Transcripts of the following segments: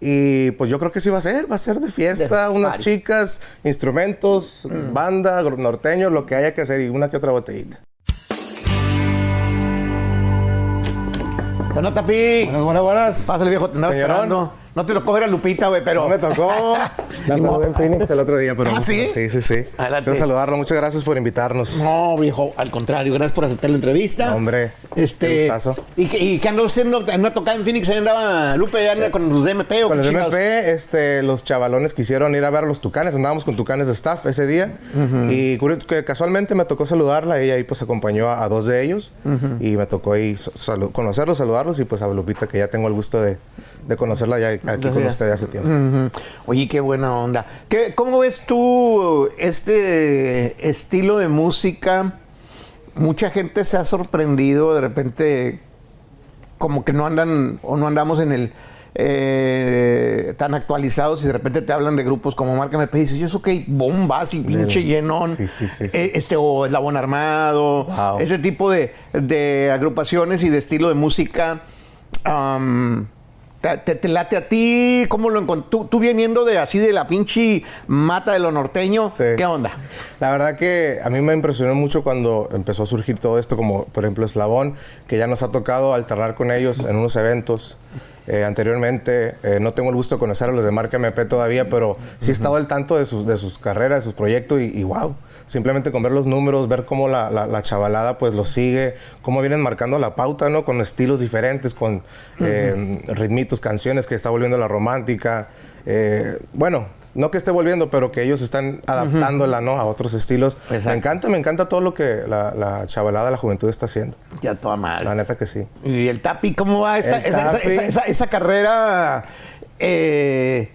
Y pues yo creo que sí va a ser, va a ser de fiesta, De unas party. chicas, instrumentos, banda, gr- norteño, lo que haya que hacer y una que otra botellita. ¿Qué onda, Tapi? Buenas, buenas, buenas. Pásale, viejo, te andaba Señorón. esperando. No te tocó ver a Lupita, güey, pero... No me tocó. La saludé en Phoenix el otro día, pero. ¿Ah, sí? Sí, sí, sí. Adelante. Quiero saludarlo. Muchas gracias por invitarnos. No, viejo, al contrario, gracias por aceptar la entrevista. Hombre, Este. qué gustazo. ¿Y, qué- y qué andó haciendo? ¿En una tocada en Phoenix? ¿Ahí andaba Lupe? ¿Ya anda con los DMP o Con los chingados? MP, este, los chavalones quisieron ir a ver a los tucanes. Andábamos con tucanes de staff ese día. Y curioso que casualmente me tocó saludarla. Ella ahí pues acompañó a, a dos de ellos. Y me tocó ahí salu- conocerlos, saludarlos. Y pues a Lupita, que ya tengo el gusto de, de conocerla ya aquí con usted hace tiempo. Oye, qué buena onda. ¿Qué, ¿Cómo ves tú este estilo de música? Mucha gente se ha sorprendido de repente, como que no andan o no andamos en el eh, tan actualizados y de repente te hablan de grupos como Marca MP y dices, yo eso que bombas y pinche llenón. Sí, sí, sí. Eh, Este o Eslabón Armado, Wow. ese tipo de, de agrupaciones y de estilo de música. ¿Te, te- te late a ti? ¿Cómo lo encontró? Tú, tú viniendo de así de la pinche mata de lo norteño, Sí. ¿qué onda? La verdad que a mí me impresionó mucho cuando empezó a surgir todo esto, como por ejemplo Eslabón, que ya nos ha tocado alternar con ellos en unos eventos. eh, anteriormente, eh, no tengo el gusto de conocer a los de marca MP todavía, pero sí he estado al tanto de sus, de sus carreras, de sus proyectos y, y wow. Simplemente con ver los números, ver cómo la, la- la chavalada pues los sigue, cómo vienen marcando la pauta, ¿no? Con estilos diferentes, con eh, ritmitos, canciones que está volviendo la romántica. eh, bueno, no que esté volviendo, pero que ellos están adaptándola, ¿no? A otros estilos. Exacto. Me encanta, me encanta todo lo que la, la chavalada, la juventud está haciendo. Ya toda madre. La neta que sí. ¿Y el Tapi cómo va? Esta- esa, esa- Tapi. esa- esa- esa carrera eh,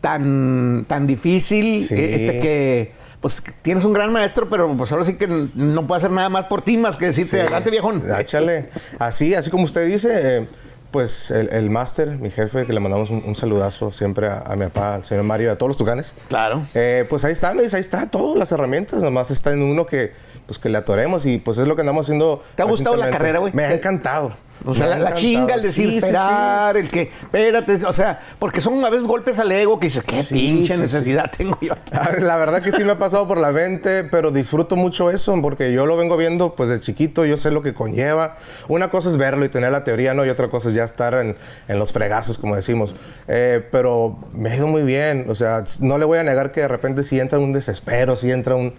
tan, tan difícil, Sí. este que pues tienes un gran maestro, pero pues ahora sí que no puede hacer nada más por ti más que decirte, Sí. adelante viejón. Échale. Así, así como usted dice, eh, pues el, el máster, mi jefe, que le mandamos un, un saludazo siempre a, a mi papá, al señor Mario, a todos los tucanes. Claro. Eh, pues ahí está, Luis, ahí está, todas las herramientas, nomás está en uno que, pues que le atoremos y pues es lo que andamos haciendo. ¿Te ha gustado la carrera, güey? Me ha ¿Te- encantado. O sea, la, la chinga, el decir Sí, sí, sí. esperar, el que, espérate, o sea, porque son a veces golpes al ego que dices, qué pinche necesidad tengo yo. Ah, La verdad que sí me ha pasado por la mente, pero disfruto mucho eso porque yo lo vengo viendo pues de chiquito, yo sé lo que conlleva. Una cosa es verlo y tener la teoría, ¿no? Y otra cosa es ya estar en, en los fregazos, como decimos. Eh, pero me ha ido muy bien, o sea, no le voy a negar que de repente sí entra un desespero, sí entra un...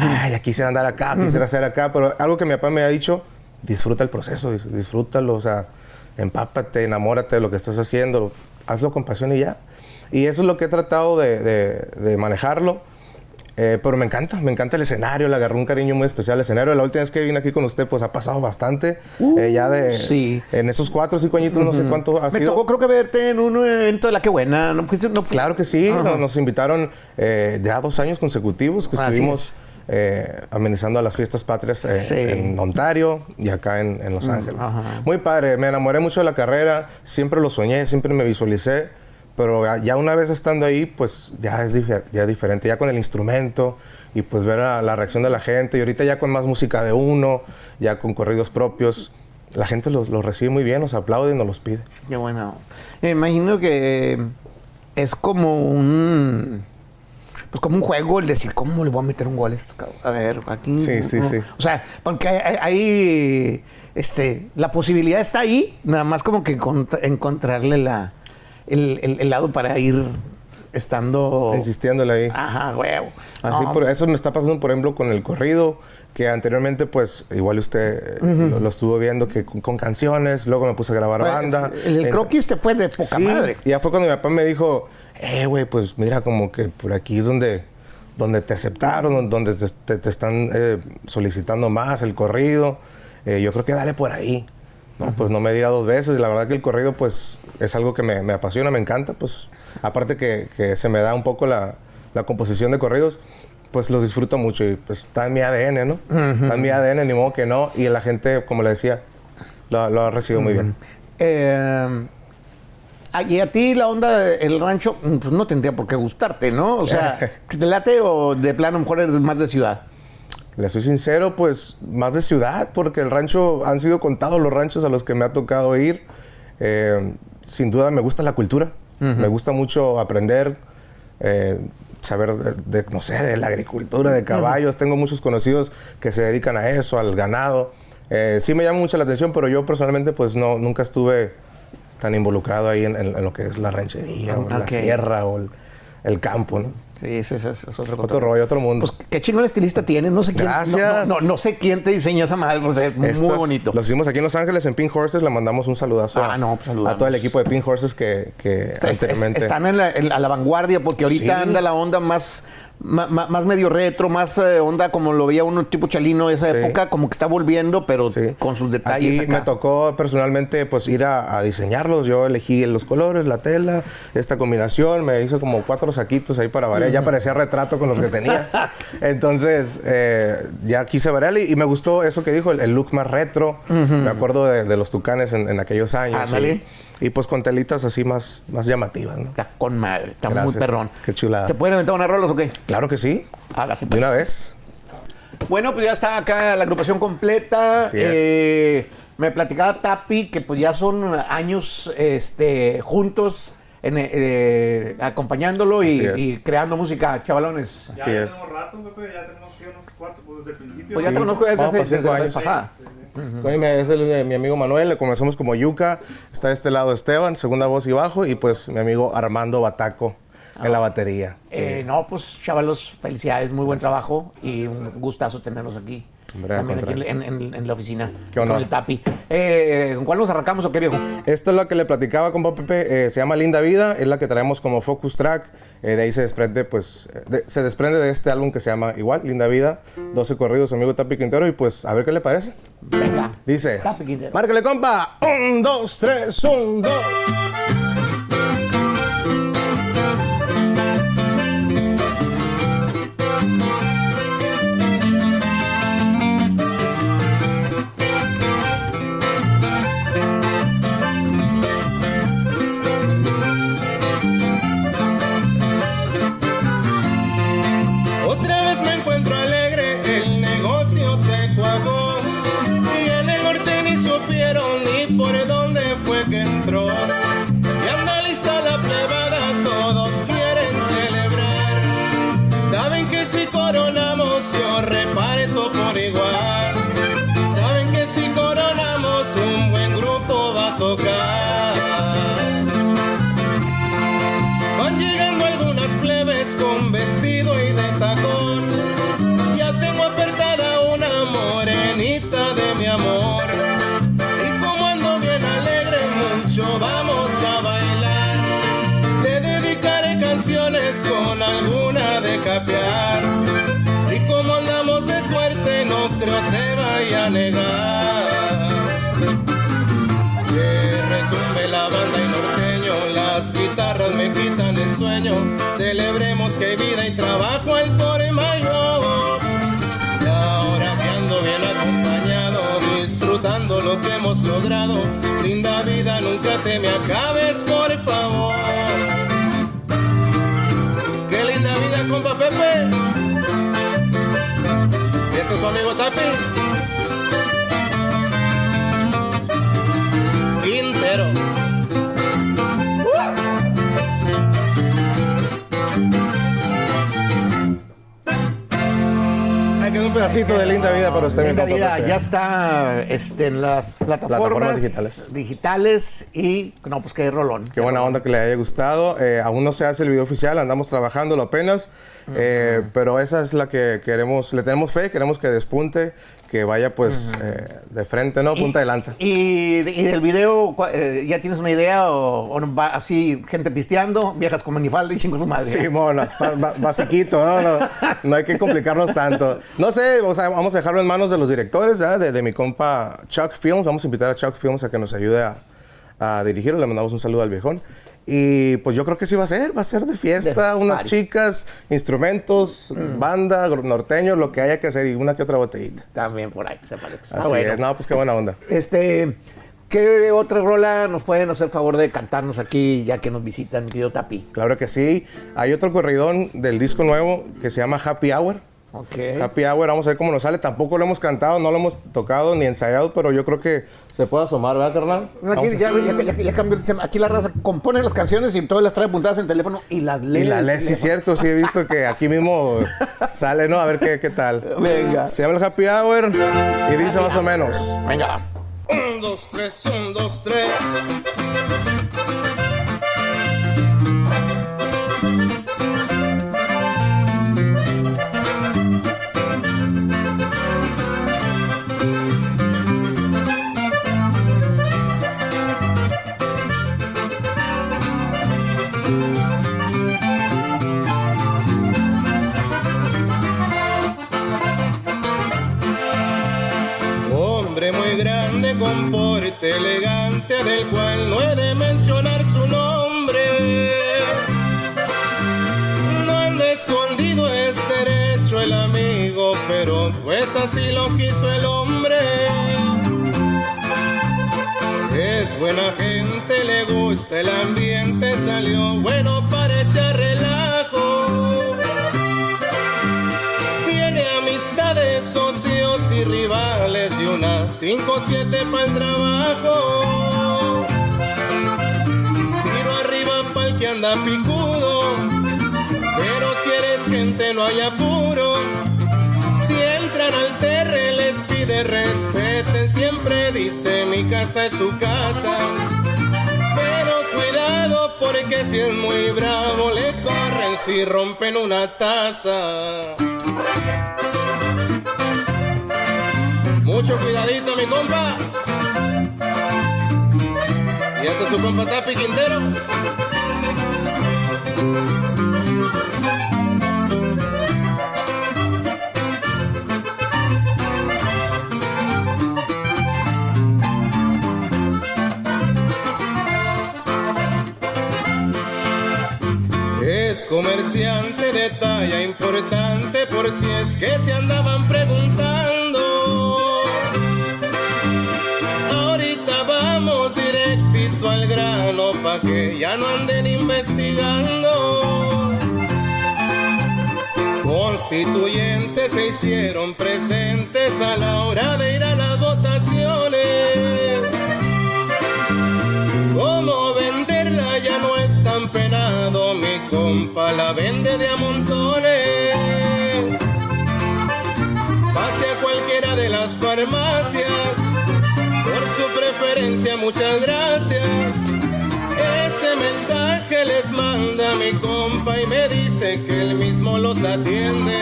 Ay, ya quisiera andar acá, quisiera hacer acá, pero algo que mi papá me ha dicho, disfruta el proceso, dis- disfrútalo, o sea, empápate, enamórate de lo que estás haciendo, hazlo con pasión y ya. Y eso es lo que he tratado de, de- de manejarlo. Eh, pero me encanta, me encanta el escenario, le agarré un cariño muy especial al escenario. La última vez que vine aquí con usted, pues ha pasado bastante. Eh, ya de. Uh, sí. En esos cuatro o cinco añitos, no sé cuánto ha Me sido. tocó creo que verte en un evento de La Que Buena, ¿no? no Claro que sí, Ajá. nos, nos invitaron eh, ya dos años consecutivos que Así estuvimos eh, amenizando a las fiestas patrias eh, Sí. en Ontario y acá en, en Los Ángeles. ajá. Muy padre, me enamoré mucho de la carrera, siempre lo soñé, siempre me visualicé, pero ya- una vez estando ahí, pues ya es ya diferente, ya con el instrumento y pues ver a la reacción de la gente y ahorita ya con más música de uno, ya con corridos propios. La gente los, los recibe muy bien, los aplaude y nos los pide. Qué bueno. Me imagino que es como un. Pues como un juego el decir, ¿cómo le voy a meter un gol a esto? A ver, aquí. Sí, sí, no. sí. O sea, porque hay, hay- este, la posibilidad está ahí, nada más como que encont- encontrarle la, el, el- el lado para ir estando. Insistiéndole ahí. Ajá, huevo. Así No, por eso me está pasando, por ejemplo, con el corrido, que anteriormente, pues, igual usted lo, lo estuvo viendo que con, con canciones, luego me puse a grabar pues, banda. El, En- croquis te fue de poca Sí, madre. y ya fue cuando mi papá me dijo, eh, güey, pues mira, como que por aquí es donde, donde te aceptaron, donde te, te- te están eh, solicitando más el corrido. Eh, yo creo que dale por ahí. No, pues no me diga dos veces. La verdad que el corrido, pues, es algo que me, me apasiona, me encanta. Pues, aparte que, que se me da un poco la, la composición de corridos, pues los disfruto mucho. Y pues está en mi ADN, ¿no? Está en mi ADN, ni modo que no. Y la gente, como le decía, lo, lo ha recibido muy bien. Eh, y a ti la onda del rancho, mm, pues no tendría por qué gustarte, ¿no? O sea, ¿te late o de plano mejor eres más de ciudad? Le soy sincero, pues más de ciudad, porque el rancho, han sido contados los ranchos a los que me ha tocado ir. Eh, sin duda me gusta la cultura, Me gusta mucho aprender, eh, saber de, de, no sé, de la agricultura, de caballos. Tengo muchos conocidos que se dedican a eso, al ganado. Eh, sí me llama mucho la atención, pero yo personalmente pues no, nunca estuve tan involucrado ahí en, en- en lo que es la ranchería, o la sierra, o el, el campo, ¿no? Sí, ese, ese- ese es otro, Otro rollo, otro mundo. Pues qué chingón estilista tienes. No sé quién. Gracias. No, no, no sé quién te diseñó esa madre. pues, eh, muy bonito. Los hicimos aquí en Los Ángeles, en Pink Horses. Le mandamos un saludazo Ah, a, no, pues, a todo el equipo de Pink Horses que, que Está- es- están en la- en- a la vanguardia porque ahorita Sí. anda la onda más, más, medio retro, más eh, onda como lo veía uno tipo chalino de esa Sí. época, como que está volviendo, pero Sí. con sus detalles. Aquí acá. me tocó personalmente pues ir a, a diseñarlos. Yo elegí los colores, la tela, esta combinación. Me hizo como cuatro saquitos ahí para variar. Ya parecía retrato con los que tenía. Entonces eh, ya quise variar y, y me gustó eso que dijo, el, el look más retro. Me acuerdo de, de los tucanes en, en aquellos años. Ándale. Y, pues con telitas así más, más llamativas. ¿no? Está con madre, está muy Gracias. perrón. Qué chulada. ¿Se pueden aventar unas rolas o qué? Claro que sí. Hágase De pues. una vez. Bueno, pues ya está acá la agrupación completa. Así es. Eh, me platicaba Tapi que pues ya son años este, juntos en, eh, acompañándolo y, y creando música, chavalones. Ya Así es. tenemos rato, Pepe, ya tenemos que unos cuatro, pues desde el principio. Pues ya Sí. te conozco desde, cinco desde la vez es el, eh, mi amigo Manuel, le conocemos como Yuca. Está de este lado Esteban, segunda voz y bajo. Y pues mi amigo Armando Bataco en la batería. Eh, no, pues chavalos, felicidades, muy buen trabajo y un gustazo tenerlos aquí. También aquí en, contrario. en- en la oficina. Qué honor. Con el Tapi. Eh, ¿Con cuál nos arrancamos o qué viejo? Esto es lo que le platicaba con Pepe, eh, se llama Linda Vida, es la que traemos como focus track. eh, de ahí se desprende, pues, de- se desprende de este álbum que se llama igual, Linda Vida, 12 corridos, amigo Tapi Quintero, y pues a ver qué le parece. Venga. Dice, Tapi Quintero. márcale compa, un, dos, tres, un, dos. Celebremos que hay vida y trabajo al por mayo. Y ahora que ando bien acompañado, disfrutando lo que hemos logrado. Linda vida, nunca te me acabes, por favor. Qué linda vida, compa Pepe. Y este es su amigo Tapi. Quedó un pedacito de Linda Vida para usted, Linda Vida Pepe. ya está este, en las plataformas, Plataformas digitales. digitales y no, pues qué rolón. Qué buena onda que le haya gustado. Eh, aún no se hace el video oficial, andamos trabajándolo apenas. eh, pero esa es la que queremos, le tenemos fe, queremos que despunte, que vaya pues eh, de frente, ¿no? Punta de lanza. Y, y del video, eh, ¿ya tienes una idea? ¿O, o no va así, gente pisteando, viejas con manifalda y chingo su madre? Sí, bueno, ba- ba- basiquito, ¿no? ¿no? No hay que complicarnos tanto. No sé, o sea, vamos a dejarlo en manos de los directores, ¿ya? De, de mi compa Chuck Films. Vamos a invitar a Chuck Films a que nos ayude a, a dirigirlo. Le mandamos un saludo al viejón. Y pues yo creo que sí va a ser, va a ser de fiesta, De unas party. chicas, instrumentos, banda, gru- norteño, lo que haya que hacer y una que otra botellita. También por ahí, se parece. Ah, Así bueno. es, no, pues qué buena onda. Este, ¿qué otra rola nos pueden hacer favor de cantarnos aquí ya que nos visitan, querido Tapi? Claro que sí. Hay otro corridón del disco nuevo que se llama Happy Hour. Ok. Happy Hour, vamos a ver cómo nos sale. Tampoco lo hemos cantado, no lo hemos tocado ni ensayado, pero yo creo que se puede asomar, ¿verdad, carnal? Aquí, Vamos a- ya, ya- ya- ya cambió el sistema. Aquí la raza compone las canciones y todas las trae apuntadas en teléfono y las lee. Y la ley, sí es cierto, sí he visto que aquí mismo sale, ¿no? A ver qué, qué tal. Venga. Se llama el Happy Hour y dice más o menos. Venga. Un, dos, tres, un, dos, tres. Hombre muy grande con porte elegante del cual no he de mencionar su nombre. No anda escondido es derecho el amigo, pero pues así lo quiso el hombre. Es buena gente, le gusta el ambiente, salió bueno para echar relajo. Tiene amistades, socios y rivales y unas 5 o 7 para el trabajo. Tiro arriba para el que anda picudo, pero si eres gente no hay apuro. Si entran al terre les pide respeten, siempre dice mi casa es su casa. Porque si es muy bravo le corren si rompen una taza. Mucho cuidadito mi compa. Y este es su compa Tapi Quintero. Comerciante de talla importante por si es que se andaban preguntando. Ahorita vamos directito al grano pa' que ya no anden investigando. Constituyentes se hicieron presentes a la hora de ir a las votaciones. Compa la vende de a montones. Pase a cualquiera de las farmacias, por su preferencia muchas gracias. Ese mensaje les manda mi compa y me dice que él mismo los atiende.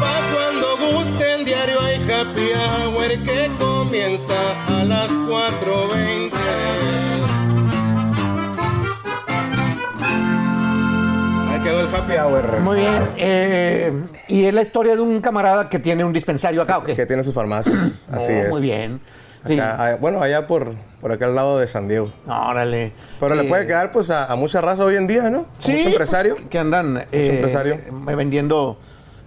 Pa' cuando gusten, diario hay happy hour que comienza a las 4.20. quedó el happy hour. Muy bien. eh, y es la historia de un camarada que tiene un dispensario acá, ¿o qué? Que tiene sus farmacias. Así Oh, es. Muy bien. Sí. Ah, bueno, allá por, por aquel lado de San Diego. Órale. Pero le Eh, puede quedar pues a, a mucha raza hoy en día, ¿no? Sí, Mucho empresario. Que andan eh, empresario. vendiendo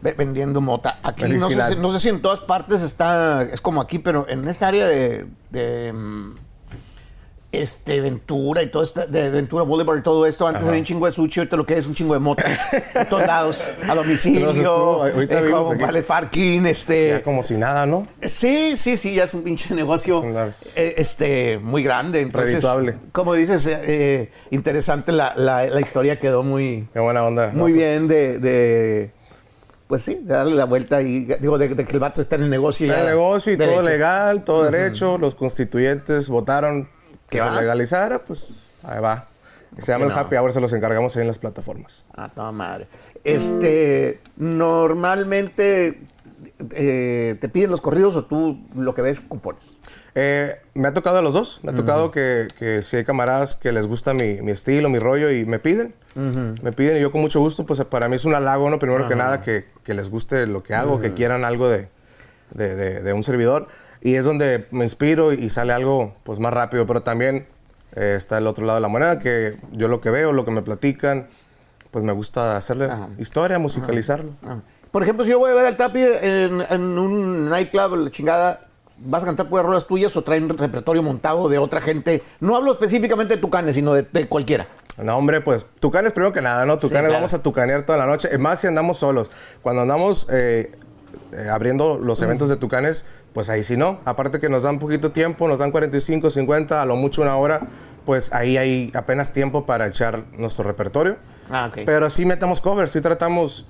ve- vendiendo mota. Aquí no sé, si, no sé si en todas partes está, es como aquí, pero en esta área de, de, mm, este Ventura y todo esto, de Ventura Boulevard y todo esto, antes Ajá. había un chingo de sushi, ahorita lo que es un chingo de mota. en todos lados, a domicilio, estuvo, ahorita eh, como vale parking, este. Ya como si nada, ¿no? Sí, sí, sí, ya es un pinche negocio eh, este, muy grande. Entonces. Como dices, eh, interesante la, la- la historia, quedó muy, Qué buena onda. muy No, pues, bien de, de, pues sí, de darle la vuelta y, digo, de, de que el vato está en el negocio. Está ya el negocio y todo legal, todo derecho. Los constituyentes votaron que ¿Qué se va? legalizara, pues ahí va. Se llama el? Happy Hour, se los encargamos ahí en las plataformas. Ah, toda madre. Este, normalmente eh, te piden los corridos o tú lo que ves compones. Eh, me ha tocado a los dos. Me ha tocado que, que si hay camaradas que les gusta mi, mi estilo, mi rollo y me piden. Me piden y yo con mucho gusto, pues para mí es un halago, ¿no? Primero que nada, que, que les guste lo que hago, que quieran algo de, de, de- de un servidor. Y es donde me inspiro y sale algo pues más rápido. Pero también eh, está el otro lado de la moneda, que yo lo que veo, lo que me platican, pues me gusta hacerle Ajá. historia, musicalizarlo. Ah. Por ejemplo, si yo voy a ver al Tapi en, en un nightclub, la chingada, ¿vas a cantar puras rolas tuyas o traen repertorio montado de otra gente? No hablo específicamente de Tucanes, sino de, de cualquiera. No, hombre, pues Tucanes primero que nada, ¿no? Tucanes claro. vamos a tucanear toda la noche. Es más si andamos solos. Cuando andamos eh, eh, abriendo los eventos de Tucanes, pues ahí sí no. Aparte que nos dan poquito tiempo, nos dan 45, 50, a lo mucho una hora, pues ahí hay apenas tiempo para echar nuestro repertorio. Ah, ok. Pero sí metemos covers, sí tratamos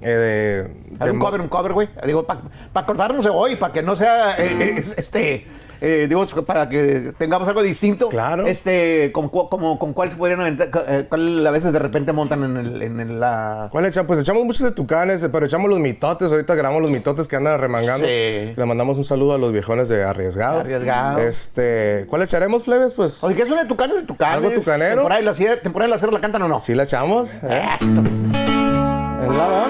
eh, de... Un cover, un cover, güey. Digo, para acordarnos de hoy, para que no sea, eh, eh, es- este, eh, digo, para que tengamos algo distinto. Claro. Este, con, cu- como, con cuál se podrían aventar, eh, cuál a veces de repente montan en, el, en la... ¿Cuál echamos? Pues echamos muchos de tucanes, eh, pero echamos los mitotes. Ahorita grabamos los mitotes que andan remangando. Sí. Le mandamos un saludo a los viejones de Arriesgado. Arriesgado. Este, ¿Cuál echaremos, plebes? Pues Oye, ¿qué es una de tucanes de tucanes? ¿Algo tucanero? ¿Temporada de la sierra, temporada de la sierra la cantan o no? sí la echamos. ¿eh? Eso. ¿En la va?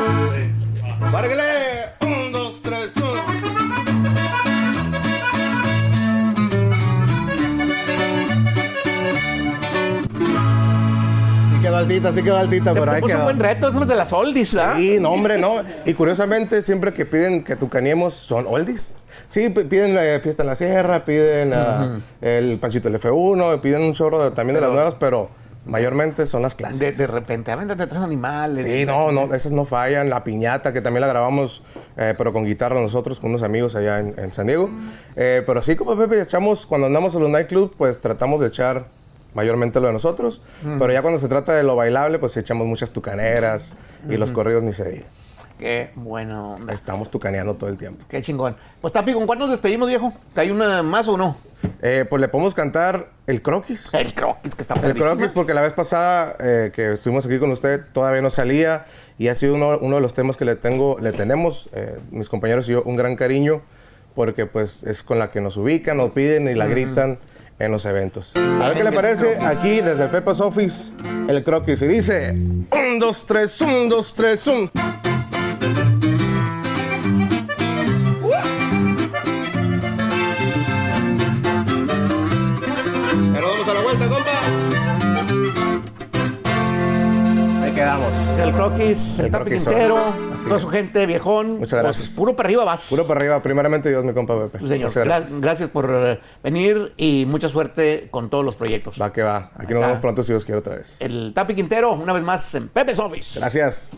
Altita, sí quedó altita, pero ahí puso un quedó. buen reto, eso es de las oldies, ¿verdad? Sí, no, hombre, no. Y curiosamente, siempre que piden que tucaniemos, son oldies. Sí, piden la fiesta en la sierra, piden ah, el Panchito del F1, piden un chorro de- también de las nuevas, pero mayormente son las clásicas. De, de repente, avéntate tres animales. Sí, no, no, esas no fallan. La piñata, que también la grabamos, eh, pero con guitarra nosotros, con unos amigos allá en, en San Diego. Eh, pero sí, como Pepe, echamos, cuando andamos en los nightclubs, pues tratamos de echar mayormente lo de nosotros. Pero ya cuando se trata de lo bailable, pues echamos muchas tucaneras y los corridos ni se diga. Qué buena onda. Estamos tucaneando todo el tiempo. Qué chingón. Pues Tapi, ¿con cuál nos despedimos, viejo? ¿Hay una más o no? Eh, pues le podemos cantar el croquis. El croquis, que está El croquis, porque la vez pasada eh, que estuvimos aquí con usted todavía no salía y ha sido uno, uno de los temas que le tengo, le tenemos, eh, mis compañeros y yo, un gran cariño, porque pues es con la que nos ubican, nos piden y la gritan en los eventos. A ver qué le parece aquí desde el Pepe's Office el croquis. Y dice: 1, 2, 3, 1, 2, 3, 1. El croquis, el El Tapi croquisón. Quintero, Así toda su gente, viejón. Muchas Pues, gracias. puro para arriba vas. Puro para arriba, primeramente Dios, mi compa Pepe. Sí, señor. Gracias. Gracias. por eh, venir y mucha suerte con todos los proyectos. Va que va. Aquí nos vemos pronto si Dios quiere otra vez. El Tapi Quintero, una vez más en Pepe's Office. Gracias.